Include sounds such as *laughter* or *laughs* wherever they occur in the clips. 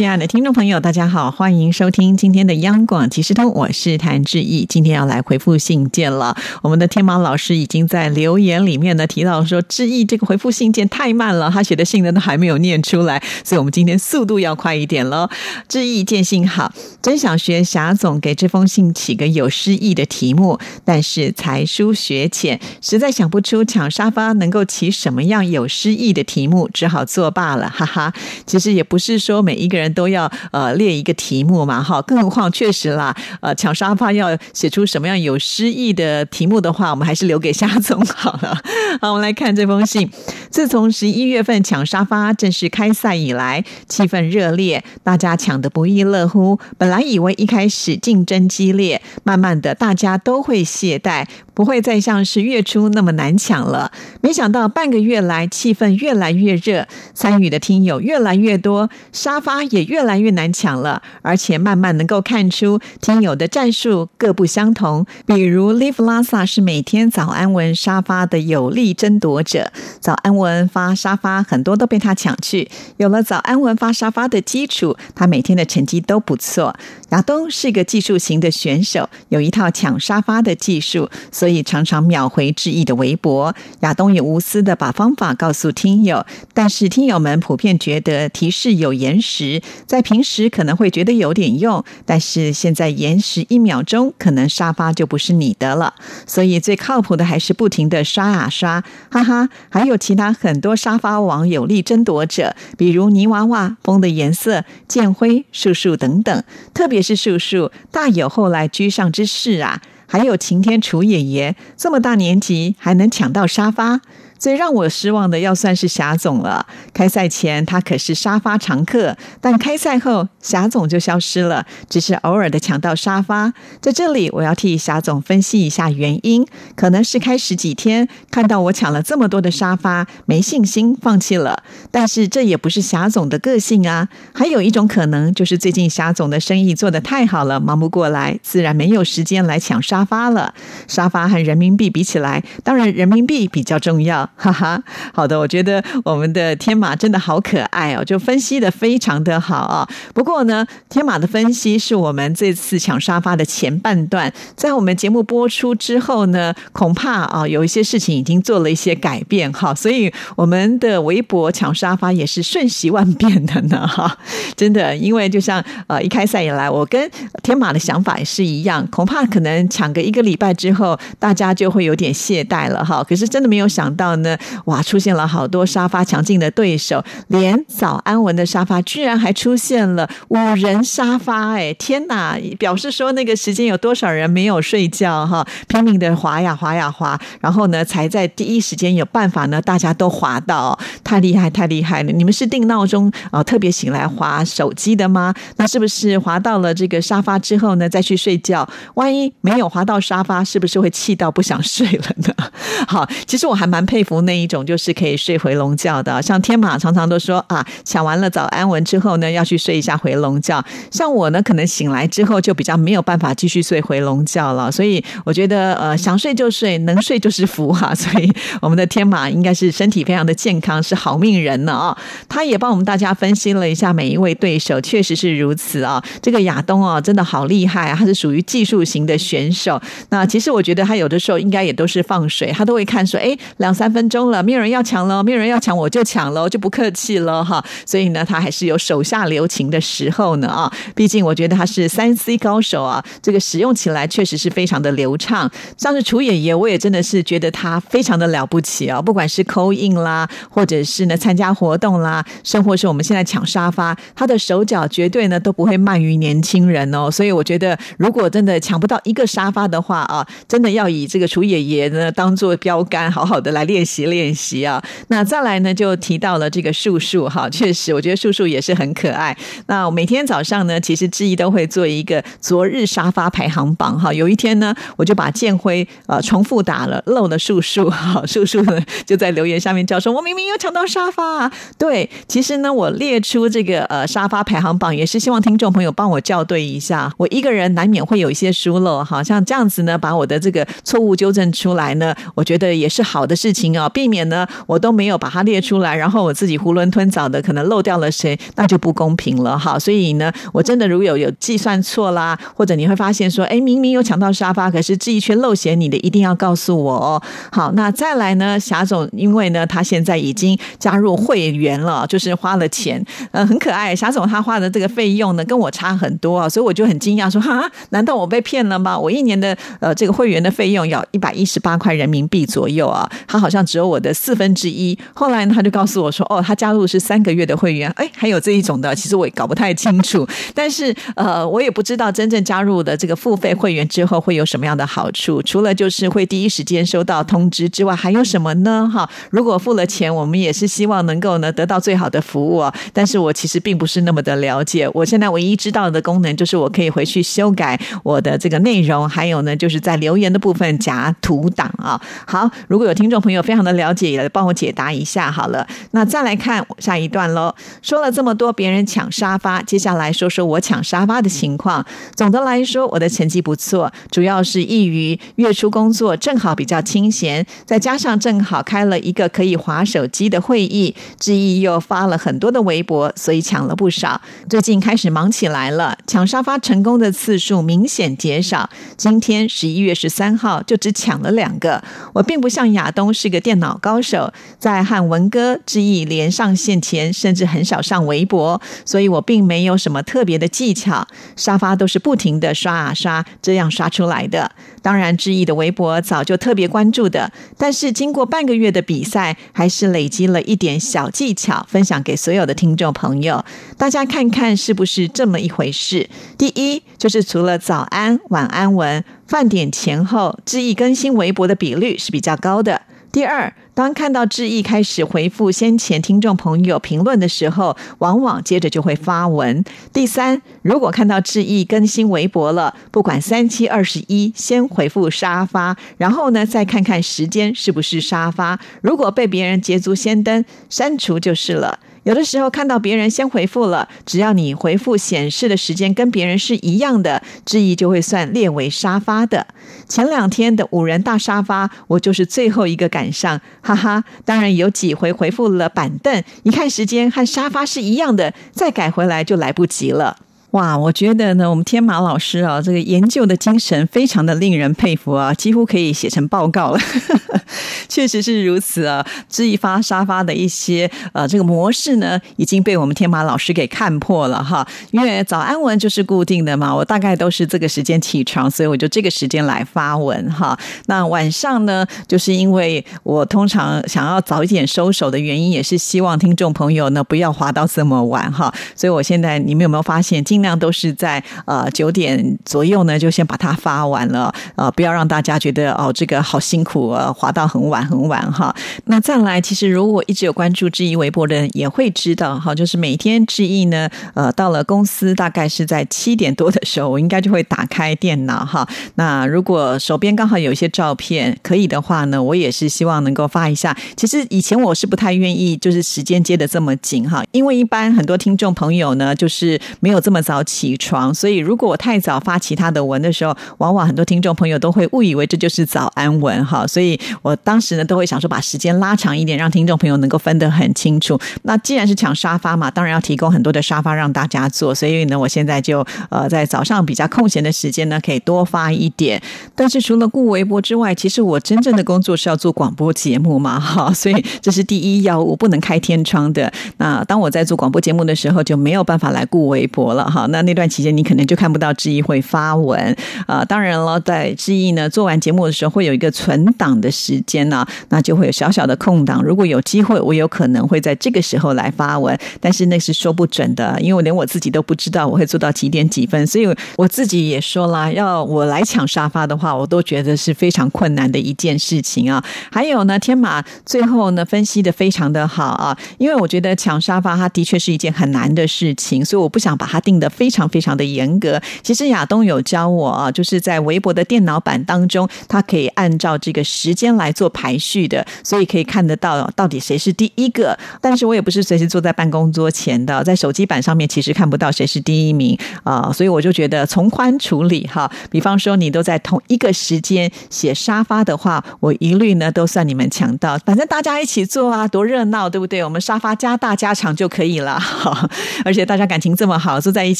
亲爱的听众朋友，大家好，欢迎收听今天的央广即时通，我是谭志毅。今天要来回复信件了。我们的天马老师已经在留言里面呢提到说，志毅这个回复信件太慢了，他写的信呢都还没有念出来，所以我们今天速度要快一点喽。志毅见信好，真想学霞总给这封信起个有诗意的题目，但是才疏学浅，实在想不出抢沙发能够起什么样有诗意的题目，只好作罢了，哈哈。其实也不是说每一个人。都要呃列一个题目嘛，哈，更何况确实啦，呃，抢沙发要写出什么样有诗意的题目的话，我们还是留给夏总好了。*laughs* 好，我们来看这封信。自从十一月份抢沙发正式开赛以来，气氛热烈，大家抢得不亦乐乎。本来以为一开始竞争激烈，慢慢的大家都会懈怠。不会再像是月初那么难抢了。没想到半个月来，气氛越来越热，参与的听友越来越多，沙发也越来越难抢了。而且慢慢能够看出听友的战术各不相同。比如 Live Lasa 是每天早安文沙发的有力争夺者，早安文发沙发很多都被他抢去。有了早安文发沙发的基础，他每天的成绩都不错。亚东是个技术型的选手，有一套抢沙发的技术，所以。以常常秒回致意的微博，亚东也无私的把方法告诉听友，但是听友们普遍觉得提示有延时，在平时可能会觉得有点用，但是现在延时一秒钟，可能沙发就不是你的了。所以最靠谱的还是不停的刷啊刷，哈哈！还有其他很多沙发网有力争夺者，比如泥娃娃、风的颜色、剑辉、树树等等，特别是树树，大有后来居上之势啊！还有晴天楚爷爷，这么大年纪还能抢到沙发。最让我失望的，要算是霞总了。开赛前他可是沙发常客，但开赛后霞总就消失了，只是偶尔的抢到沙发。在这里，我要替霞总分析一下原因，可能是开始几天看到我抢了这么多的沙发，没信心放弃了。但是这也不是霞总的个性啊。还有一种可能，就是最近霞总的生意做得太好了，忙不过来，自然没有时间来抢沙发了。沙发和人民币比起来，当然人民币比较重要。哈哈，好的，我觉得我们的天马真的好可爱哦，就分析的非常的好啊。不过呢，天马的分析是我们这次抢沙发的前半段，在我们节目播出之后呢，恐怕啊有一些事情已经做了一些改变哈，所以我们的微博抢沙发也是瞬息万变的呢哈。真的，因为就像呃一开赛以来，我跟天马的想法也是一样，恐怕可能抢个一个礼拜之后，大家就会有点懈怠了哈。可是真的没有想到。呢，哇，出现了好多沙发强劲的对手，连早安文的沙发居然还出现了五人沙发，哎，天哪！表示说那个时间有多少人没有睡觉哈，拼命的滑呀滑呀滑，然后呢，才在第一时间有办法呢，大家都滑到，太厉害太厉害了！你们是定闹钟啊，特别醒来滑手机的吗？那是不是滑到了这个沙发之后呢，再去睡觉？万一没有滑到沙发，是不是会气到不想睡了呢？*laughs* 好，其实我还蛮佩服。服那一种就是可以睡回笼觉的，像天马常常都说啊，抢完了早安文之后呢，要去睡一下回笼觉。像我呢，可能醒来之后就比较没有办法继续睡回笼觉了。所以我觉得呃，想睡就睡，能睡就是福哈。*laughs* 所以我们的天马应该是身体非常的健康，是好命人呢啊。他也帮我们大家分析了一下每一位对手，确实是如此啊。这个亚东哦，真的好厉害啊，他是属于技术型的选手。那其实我觉得他有的时候应该也都是放水，他都会看说，哎，两三分。分钟了，没有人要抢了，没有人要抢，我就抢了，就不客气了哈。所以呢，他还是有手下留情的时候呢啊。毕竟我觉得他是三 C 高手啊，这个使用起来确实是非常的流畅。像是楚爷爷，我也真的是觉得他非常的了不起啊。不管是扣印啦，或者是呢参加活动啦，甚或是我们现在抢沙发，他的手脚绝对呢都不会慢于年轻人哦。所以我觉得，如果真的抢不到一个沙发的话啊，真的要以这个楚爷爷呢当做标杆，好好的来练。习习练习啊。那再来呢，就提到了这个树树哈，确实，我觉得树树也是很可爱。那每天早上呢，其实志毅都会做一个昨日沙发排行榜哈。有一天呢，我就把建辉呃重复打了，漏了树树哈，*laughs* 树树呢就在留言下面叫说：“我明明有抢到沙发啊！”对，其实呢，我列出这个呃沙发排行榜，也是希望听众朋友帮我校对一下。我一个人难免会有一些疏漏，好像这样子呢，把我的这个错误纠正出来呢，我觉得也是好的事情啊，避免呢我都没有把它列出来，然后我自己囫囵吞枣的可能漏掉了谁，那就不公平了哈。所以呢，我真的如果有有计算错啦，或者你会发现说，哎，明明有抢到沙发，可是志毅却漏写你的，一定要告诉我哦。好，那再来呢，霞总，因为呢，他现在已经加入会员了，就是花了钱，呃，很可爱。霞总他花的这个费用呢，跟我差很多啊，所以我就很惊讶说，哈，难道我被骗了吗？我一年的呃这个会员的费用要一百一十八块人民币左右啊，他好像只有我的四分之一。后来，他就告诉我说，哦，他加入是三个月的会员，哎，还有这一种的，其实我也搞不太清楚。但是呃，我也不知道真正加入的这个付费会员之后会有什么样的好处，除了就是会第一时间收到通知之外，还有什么呢？哈，如果付了钱，我们也是希望能够呢得到最好的服务啊。但是我其实并不是那么的了解，我现在唯一知道的功能就是我可以回去修改我的这个内容，还有呢就是在留言的部分夹图档啊。好，如果有听众朋友非常的了解，也帮我解答一下好了。那再来看下一段喽，说了这么多别人抢沙发，接下来说说我抢沙发的情况。总的来说，我的成绩不错，主要是易于月初工作正好比较清闲，再加上正好开了一个可以划手机的会议，志毅又发了很多的微博，所以抢了不少。最近开始忙起来了，抢沙发成功的次数明显减少。今天十一月十三号就只抢了两个。我并不像亚东是个 *laughs* 电脑高手，在和文哥志毅连上线前，甚至很少上微博，所以我并没有什么特别的技巧。沙发都是不停的刷啊刷，这样刷出来的。当然，志毅的微博早就特别关注的，但是经过半个月的比赛，还是累积了一点小技巧，分享给所有的听众朋友，大家看看是不是这么一回事。第一，就是除了早安、晚安文、饭点前后，志毅更新微博的比率是比较高的。第二，当看到志毅开始回复先前听众朋友评论的时候，往往接着就会发文。第三，如果看到志毅更新微博了，不管三七二十一，先回复沙发，然后呢再看看时间是不是沙发。如果被别人捷足先登，删除就是了。有的时候看到别人先回复了，只要你回复显示的时间跟别人是一样的，质疑就会算列为沙发的。前两天的五人大沙发，我就是最后一个赶上，哈哈。当然有几回回复了板凳，一看时间和沙发是一样的，再改回来就来不及了。哇，我觉得呢，我们天马老师啊，这个研究的精神非常的令人佩服啊，几乎可以写成报告了。*laughs* 确实是如此啊，这一发沙发的一些呃这个模式呢，已经被我们天马老师给看破了哈。因为早安文就是固定的嘛，我大概都是这个时间起床，所以我就这个时间来发文哈。那晚上呢，就是因为我通常想要早一点收手的原因，也是希望听众朋友呢不要滑到这么晚哈。所以我现在你们有没有发现今量都是在呃九点左右呢，就先把它发完了呃，不要让大家觉得哦这个好辛苦啊，滑到很晚很晚哈。那再来，其实如果一直有关注志毅微博的人也会知道哈，就是每天志毅呢，呃，到了公司大概是在七点多的时候，我应该就会打开电脑哈。那如果手边刚好有一些照片可以的话呢，我也是希望能够发一下。其实以前我是不太愿意，就是时间接的这么紧哈，因为一般很多听众朋友呢，就是没有这么。早起床，所以如果我太早发其他的文的时候，往往很多听众朋友都会误以为这就是早安文哈。所以我当时呢都会想说，把时间拉长一点，让听众朋友能够分得很清楚。那既然是抢沙发嘛，当然要提供很多的沙发让大家坐。所以呢，我现在就呃在早上比较空闲的时间呢，可以多发一点。但是除了顾微博之外，其实我真正的工作是要做广播节目嘛哈，所以这是第一要务，不能开天窗的。那当我在做广播节目的时候，就没有办法来顾微博了哈。那那段期间你可能就看不到志毅会发文啊。当然了，在志毅呢做完节目的时候，会有一个存档的时间呢，那就会有小小的空档。如果有机会，我有可能会在这个时候来发文，但是那是说不准的，因为我连我自己都不知道我会做到几点几分，所以我自己也说了，要我来抢沙发的话，我都觉得是非常困难的一件事情啊。还有呢，天马最后呢分析的非常的好啊，因为我觉得抢沙发它的确是一件很难的事情，所以我不想把它定的非常非常的严格。其实亚东有教我啊，就是在微博的电脑版当中，它可以按照这个时间来做排序的，所以可以看得到到底谁是第一个。但是我也不是随时坐在办公桌前的，在手机版上面其实看不到谁是第一名啊，所以我就觉得从宽处理哈。比方说你都在同一个时间写沙发的话，我一律呢都算你们抢到，反正大家一起做啊，多热闹，对不对？我们沙发加大加长就可以了，*laughs* 而且大家感情这么好，坐在一起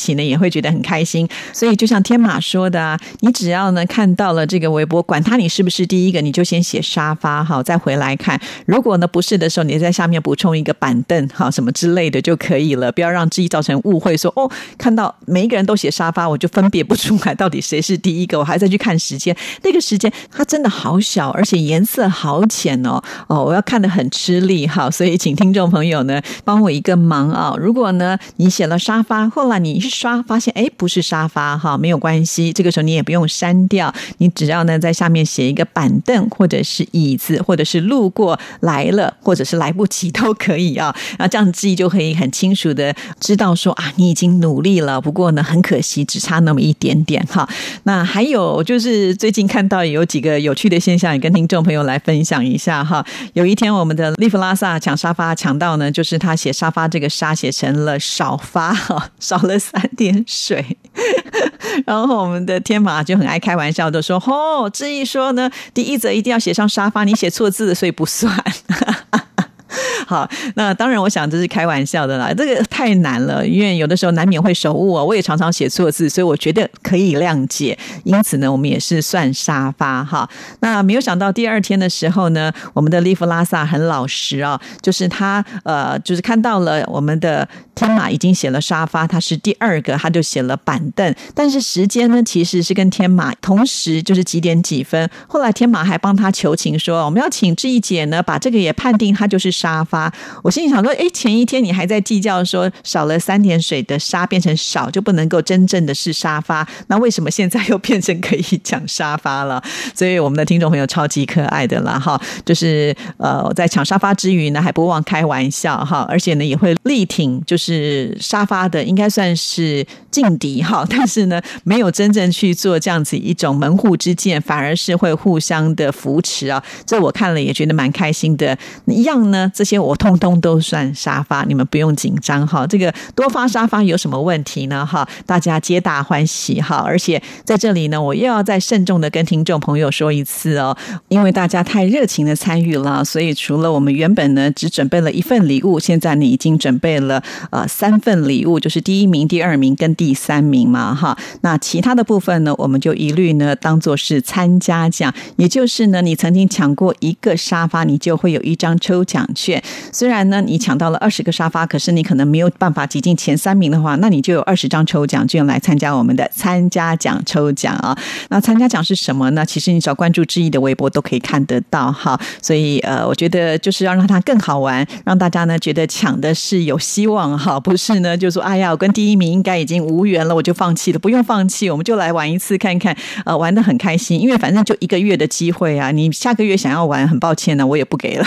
起呢也会觉得很开心。所以就像天马说的啊，你只要呢看到了这个微博，管他你是不是第一个，你就先写沙发哈，再回来看。如果呢不是的时候，你在下面补充一个板凳哈什么之类的就可以了，不要让自己造成误会。说哦，看到每一个人都写沙发，我就分别不出来到底谁是第一个，我还在去看时间。那个时间它真的好小，而且颜色好浅哦哦，我要看的很吃力哈。所以请听众朋友呢帮我一个忙啊，如果呢你写了沙发，后来你一刷发现哎不是沙发哈，没有关系，这个时候你也不用删掉，你只要呢在下面写一个板凳或者是椅子，或者是路过来了，或者是来不及都可以啊。*laughs* 那这样自己就可以很清楚的知道说啊，你已经努力了，不过呢很可惜只差那么一点点哈。那还有就是最近看到有几个有趣的现象，也跟听众朋友来分享一下哈。有一天我们的利弗拉萨抢沙发抢到呢，就是他写沙发这个沙写成了少发哈，少了三点水。*laughs* 然后我们的天马就很爱开玩笑的说：“哦，志毅说呢，第一则一定要写上沙发，你写错字，所以不算。”好，那当然，我想这是开玩笑的啦。这个太难了，因为有的时候难免会手误啊。我也常常写错字，所以我觉得可以谅解。因此呢，我们也是算沙发哈。那没有想到第二天的时候呢，我们的利弗拉萨很老实啊，就是他呃，就是看到了我们的天马已经写了沙发，他是第二个，他就写了板凳。但是时间呢，其实是跟天马同时，就是几点几分。后来天马还帮他求情说，我们要请志毅姐呢，把这个也判定他就是沙发。我心里想说，哎，前一天你还在计较说少了三点水的沙变成少就不能够真正的是沙发，那为什么现在又变成可以抢沙发了？所以我们的听众朋友超级可爱的啦，哈，就是呃，在抢沙发之余呢，还不忘开玩笑哈，而且呢也会力挺就是沙发的，应该算是劲敌哈，但是呢没有真正去做这样子一种门户之见，反而是会互相的扶持啊，这我看了也觉得蛮开心的。一样呢，这些我。我通通都算沙发，你们不用紧张哈。这个多发沙发有什么问题呢？哈，大家皆大欢喜哈。而且在这里呢，我又要再慎重的跟听众朋友说一次哦，因为大家太热情的参与了，所以除了我们原本呢只准备了一份礼物，现在你已经准备了呃三份礼物，就是第一名、第二名跟第三名嘛哈。那其他的部分呢，我们就一律呢当做是参加奖，也就是呢你曾经抢过一个沙发，你就会有一张抽奖券。虽然呢，你抢到了二十个沙发，可是你可能没有办法挤进前三名的话，那你就有二十张抽奖券来参加我们的参加奖抽奖啊。那参加奖是什么呢？其实你只要关注志毅的微博都可以看得到哈。所以呃，我觉得就是要让它更好玩，让大家呢觉得抢的是有希望哈，不是呢就说哎呀，我跟第一名应该已经无缘了，我就放弃了。不用放弃，我们就来玩一次看看，呃，玩的很开心，因为反正就一个月的机会啊。你下个月想要玩，很抱歉呢，我也不给了。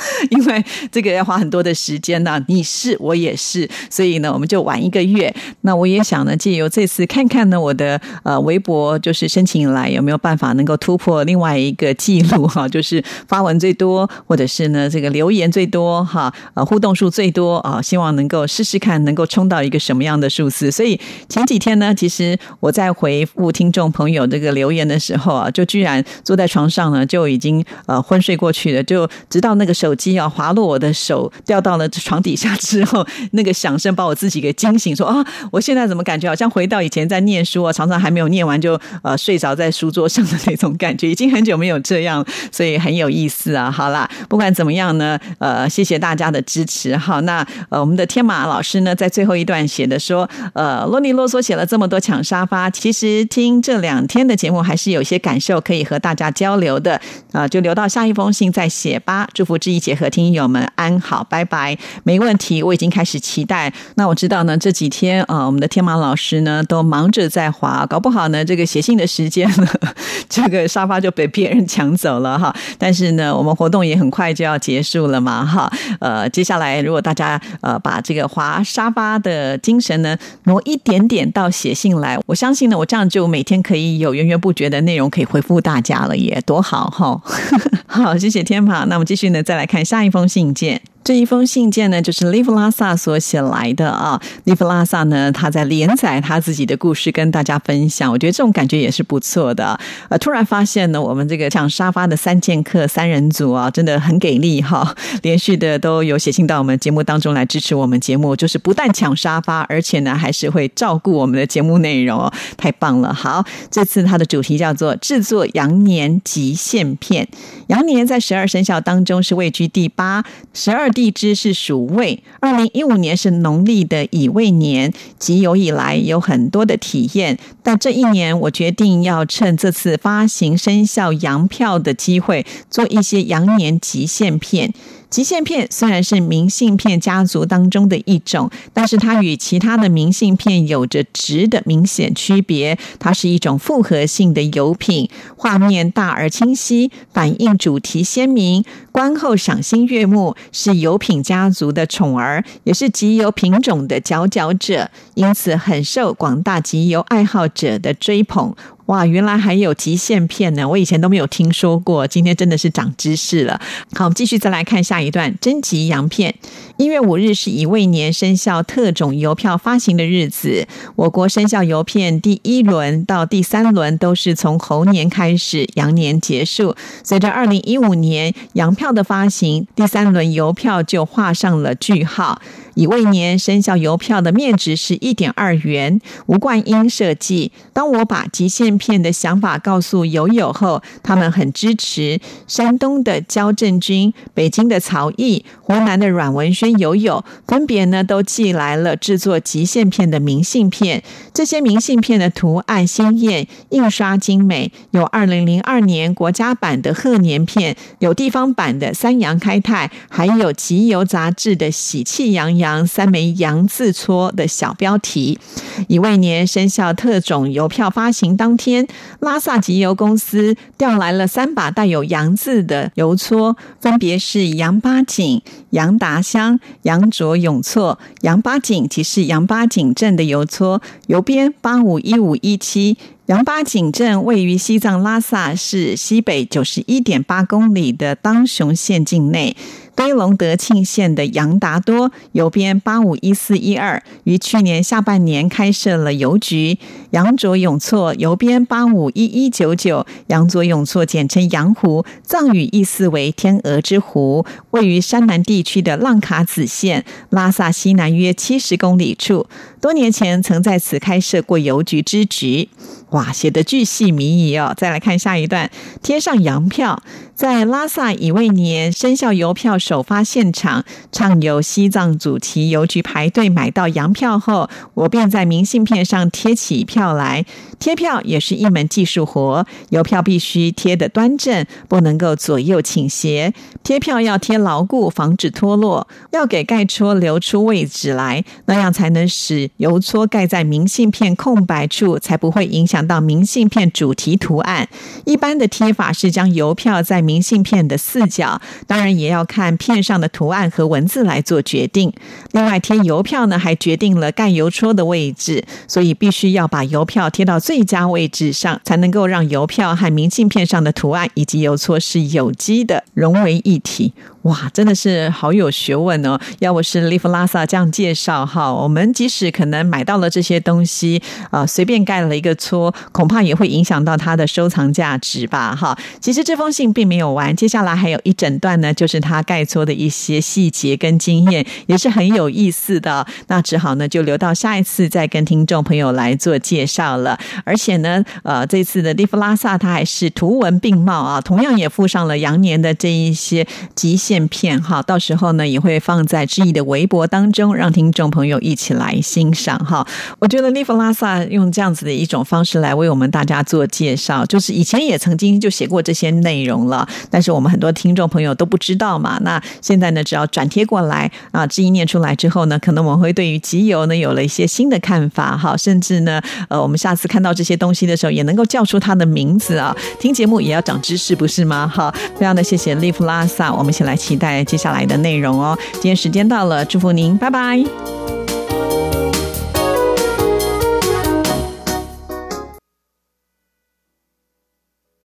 *laughs* 因为这个要花很多的时间呢，你是我也是，所以呢，我们就晚一个月。那我也想呢，借由这次看看呢，我的呃微博就是申请以来有没有办法能够突破另外一个记录哈，就是发文最多，或者是呢这个留言最多哈，呃互动数最多啊，希望能够试试看能够冲到一个什么样的数字。所以前几天呢，其实我在回复听众朋友这个留言的时候啊，就居然坐在床上呢就已经呃昏睡过去了，就直到那个时候。手机啊滑落我的手，掉到了床底下之后，那个响声把我自己给惊醒，说啊，我现在怎么感觉好像回到以前在念书啊，常常还没有念完就呃睡着在书桌上的那种感觉，已经很久没有这样，所以很有意思啊。好啦，不管怎么样呢，呃，谢谢大家的支持。好，那呃，我们的天马老师呢，在最后一段写的说，呃，啰里啰嗦写了这么多抢沙发，其实听这两天的节目还是有些感受可以和大家交流的啊，就留到下一封信再写吧。祝福志毅姐和听友们安好，拜拜。没问题，我已经开始期待。那我知道呢，这几天啊，我们的天马老师呢都忙着在滑，搞不好呢，这个写信的时间呢，这个沙发就被别人抢走了哈。但是呢，我们活动也很快就要结束了嘛哈。呃，接下来如果大家呃把这个滑沙发的精神呢挪一点点到写信来，我相信呢，我这样就每天可以有源源不绝的内容可以回复大家了，也多好哈。好，谢谢天宝。那我们继续呢，再来看下一封信件。这一封信件呢，就是 Live 拉萨所写来的啊。Live 拉萨呢，他在连载他自己的故事，跟大家分享。我觉得这种感觉也是不错的。呃，突然发现呢，我们这个抢沙发的三剑客三人组啊，真的很给力哈！*laughs* 连续的都有写信到我们节目当中来支持我们节目，就是不但抢沙发，而且呢，还是会照顾我们的节目内容哦，太棒了！好，这次它的主题叫做制作羊年极限片。羊年在十二生肖当中是位居第八，十二。地支是属未，二零一五年是农历的乙未年，即有以来有很多的体验，但这一年我决定要趁这次发行生肖羊票的机会，做一些羊年极限片。极限片虽然是明信片家族当中的一种，但是它与其他的明信片有着质的明显区别。它是一种复合性的油品，画面大而清晰，反映主题鲜明，观后赏心悦目，是油品家族的宠儿，也是集邮品种的佼佼者，因此很受广大集邮爱好者的追捧。哇，原来还有极限片呢！我以前都没有听说过，今天真的是长知识了。好，我们继续再来看下一段征集洋片。一月五日是乙未年生肖特种邮票发行的日子。我国生肖邮片第一轮到第三轮都是从猴年开始，羊年结束。随着二零一五年洋票的发行，第三轮邮票就画上了句号。乙未年生肖邮票的面值是一点二元，吴冠英设计。当我把极限片的想法告诉友友后，他们很支持。山东的焦振军、北京的曹毅、湖南的阮文轩友友，分别呢都寄来了制作极限片的明信片。这些明信片的图案鲜艳，印刷精美，有二零零二年国家版的贺年片，有地方版的三羊开泰，还有集邮杂志的喜气洋洋。三枚羊字戳的小标题。乙未年生肖特种邮票发行当天，拉萨集邮公司调来了三把带有羊字的邮戳，分别是杨八井、杨达香、杨卓永措。杨八井即是杨八井镇的邮戳，邮编八五一五一七。杨八井镇位于西藏拉萨市西北九十一点八公里的当雄县境内。堆龙德庆县的杨达多邮编八五一四一二，于去年下半年开设了邮局。杨卓永措邮编八五一一九九，杨卓永措简称杨湖，藏语意思为天鹅之湖，位于山南地区的浪卡子县拉萨西南约七十公里处。多年前曾在此开设过邮局之局。哇，写的巨细靡遗哦！再来看下一段，贴上洋票，在拉萨乙未年生肖邮票首发现场，畅游西藏主题邮局排队买到洋票后，我便在明信片上贴起票来。贴票也是一门技术活，邮票必须贴得端正，不能够左右倾斜。贴票要贴牢固，防止脱落，要给盖戳留出位置来，那样才能使邮戳盖在明信片空白处，才不会影响到明信片主题图案。一般的贴法是将邮票在明信片的四角，当然也要看片上的图案和文字来做决定。另外，贴邮票呢，还决定了盖邮戳的位置，所以必须要把邮票贴到。最佳位置上，才能够让邮票和明信片上的图案以及邮戳是有机的融为一体。哇，真的是好有学问哦！要不是利弗拉萨这样介绍哈，我们即使可能买到了这些东西，啊，随便盖了一个戳，恐怕也会影响到它的收藏价值吧？哈，其实这封信并没有完，接下来还有一整段呢，就是他盖戳的一些细节跟经验，也是很有意思的。那只好呢，就留到下一次再跟听众朋友来做介绍了。而且呢，呃，这次的利弗拉萨它还是图文并茂啊，同样也附上了羊年的这一些吉祥。片片哈，到时候呢也会放在志毅的微博当中，让听众朋友一起来欣赏哈。我觉得利弗拉萨用这样子的一种方式来为我们大家做介绍，就是以前也曾经就写过这些内容了，但是我们很多听众朋友都不知道嘛。那现在呢，只要转贴过来啊，志毅念出来之后呢，可能我们会对于集邮呢有了一些新的看法哈，甚至呢，呃，我们下次看到这些东西的时候，也能够叫出它的名字啊。听节目也要长知识，不是吗？好，非常的谢谢利弗拉萨，我们一起来。期待接下来的内容哦！今天时间到了，祝福您，拜拜。